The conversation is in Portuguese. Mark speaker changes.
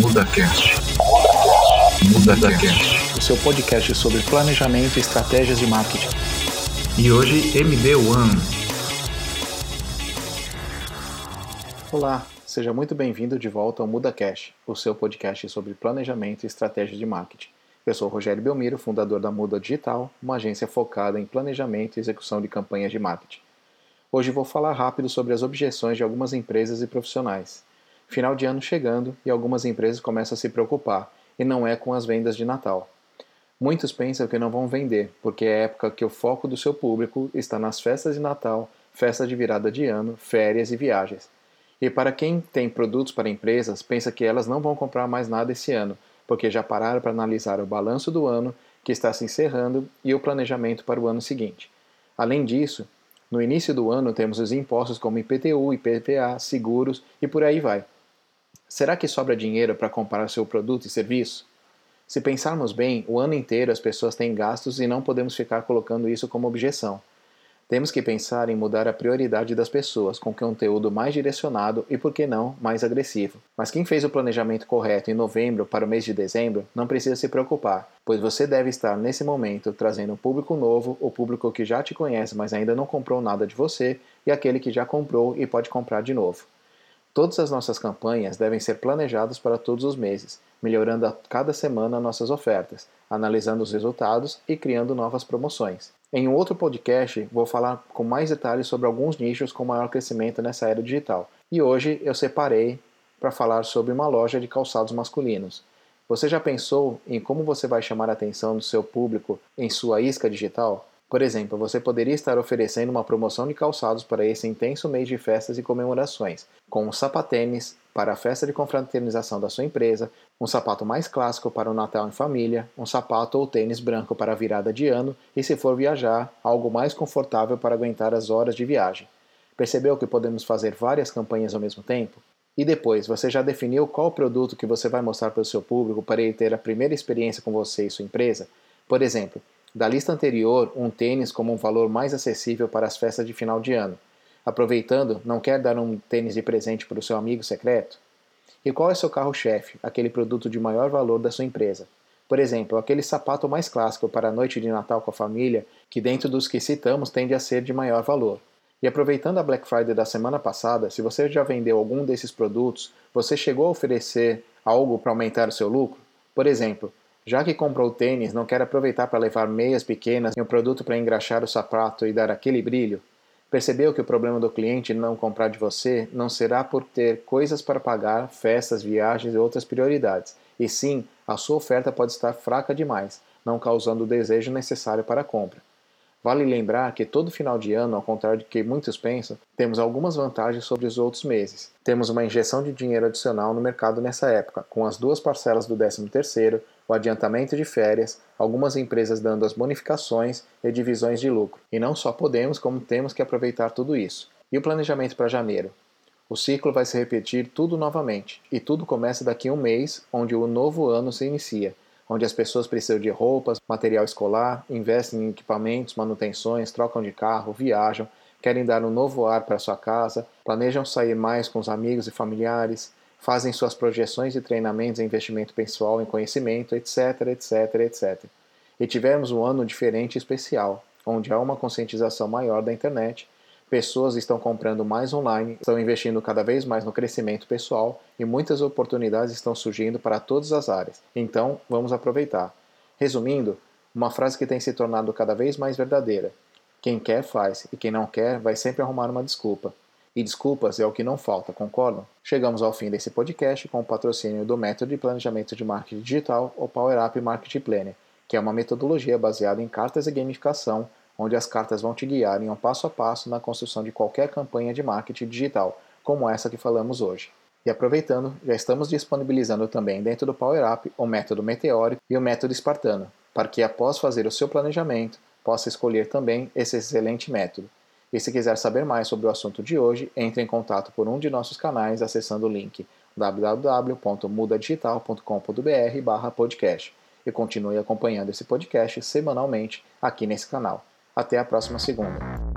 Speaker 1: MudaCast. MudaCast.
Speaker 2: O seu podcast sobre planejamento e estratégias de marketing.
Speaker 1: E hoje MD1.
Speaker 2: Olá, seja muito bem-vindo de volta ao MudaCast, o seu podcast sobre planejamento e estratégias de marketing. Eu sou Rogério Belmiro, fundador da Muda Digital, uma agência focada em planejamento e execução de campanhas de marketing. Hoje vou falar rápido sobre as objeções de algumas empresas e profissionais. Final de ano chegando e algumas empresas começam a se preocupar, e não é com as vendas de Natal. Muitos pensam que não vão vender, porque é época que o foco do seu público está nas festas de Natal, festas de virada de ano, férias e viagens. E para quem tem produtos para empresas, pensa que elas não vão comprar mais nada esse ano, porque já pararam para analisar o balanço do ano que está se encerrando e o planejamento para o ano seguinte. Além disso, no início do ano temos os impostos como IPTU, IPVA, seguros e por aí vai. Será que sobra dinheiro para comprar seu produto e serviço? Se pensarmos bem, o ano inteiro as pessoas têm gastos e não podemos ficar colocando isso como objeção. Temos que pensar em mudar a prioridade das pessoas com conteúdo mais direcionado e, por que não, mais agressivo. Mas quem fez o planejamento correto em novembro para o mês de dezembro não precisa se preocupar, pois você deve estar nesse momento trazendo um público novo, o público que já te conhece, mas ainda não comprou nada de você, e aquele que já comprou e pode comprar de novo. Todas as nossas campanhas devem ser planejadas para todos os meses, melhorando a cada semana nossas ofertas, analisando os resultados e criando novas promoções. Em um outro podcast, vou falar com mais detalhes sobre alguns nichos com maior crescimento nessa era digital. E hoje eu separei para falar sobre uma loja de calçados masculinos. Você já pensou em como você vai chamar a atenção do seu público em sua isca digital? Por exemplo, você poderia estar oferecendo uma promoção de calçados para esse intenso mês de festas e comemorações, com um sapatênis para a festa de confraternização da sua empresa, um sapato mais clássico para o Natal em família, um sapato ou tênis branco para a virada de ano e, se for viajar, algo mais confortável para aguentar as horas de viagem. Percebeu que podemos fazer várias campanhas ao mesmo tempo? E depois, você já definiu qual produto que você vai mostrar para o seu público para ele ter a primeira experiência com você e sua empresa? Por exemplo, da lista anterior, um tênis como um valor mais acessível para as festas de final de ano. Aproveitando, não quer dar um tênis de presente para o seu amigo secreto? E qual é seu carro-chefe, aquele produto de maior valor da sua empresa? Por exemplo, aquele sapato mais clássico para a noite de Natal com a família, que dentro dos que citamos tende a ser de maior valor. E aproveitando a Black Friday da semana passada, se você já vendeu algum desses produtos, você chegou a oferecer algo para aumentar o seu lucro? Por exemplo, já que comprou tênis, não quer aproveitar para levar meias pequenas e um produto para engraxar o sapato e dar aquele brilho? Percebeu que o problema do cliente não comprar de você não será por ter coisas para pagar, festas, viagens e outras prioridades, e sim a sua oferta pode estar fraca demais, não causando o desejo necessário para a compra. Vale lembrar que todo final de ano, ao contrário do que muitos pensam, temos algumas vantagens sobre os outros meses. Temos uma injeção de dinheiro adicional no mercado nessa época, com as duas parcelas do 13º, o adiantamento de férias, algumas empresas dando as bonificações e divisões de lucro. E não só podemos, como temos que aproveitar tudo isso. E o planejamento para janeiro? O ciclo vai se repetir tudo novamente, e tudo começa daqui a um mês, onde o novo ano se inicia onde as pessoas precisam de roupas, material escolar, investem em equipamentos, manutenções, trocam de carro, viajam, querem dar um novo ar para sua casa, planejam sair mais com os amigos e familiares, fazem suas projeções de treinamentos e investimento pessoal em conhecimento, etc, etc, etc. E tivemos um ano diferente e especial, onde há uma conscientização maior da internet Pessoas estão comprando mais online, estão investindo cada vez mais no crescimento pessoal e muitas oportunidades estão surgindo para todas as áreas. Então, vamos aproveitar. Resumindo, uma frase que tem se tornado cada vez mais verdadeira: quem quer faz e quem não quer vai sempre arrumar uma desculpa. E desculpas é o que não falta, concordam? Chegamos ao fim desse podcast com o patrocínio do método de planejamento de marketing digital, o Power Up Marketing Planner, que é uma metodologia baseada em cartas e gamificação onde as cartas vão te guiar em um passo a passo na construção de qualquer campanha de marketing digital, como essa que falamos hoje. E aproveitando, já estamos disponibilizando também dentro do Power Up o método meteórico e o método espartano, para que após fazer o seu planejamento, possa escolher também esse excelente método. E se quiser saber mais sobre o assunto de hoje, entre em contato por um de nossos canais acessando o link www.mudadigital.com.br/podcast e continue acompanhando esse podcast semanalmente aqui nesse canal. Até a próxima segunda.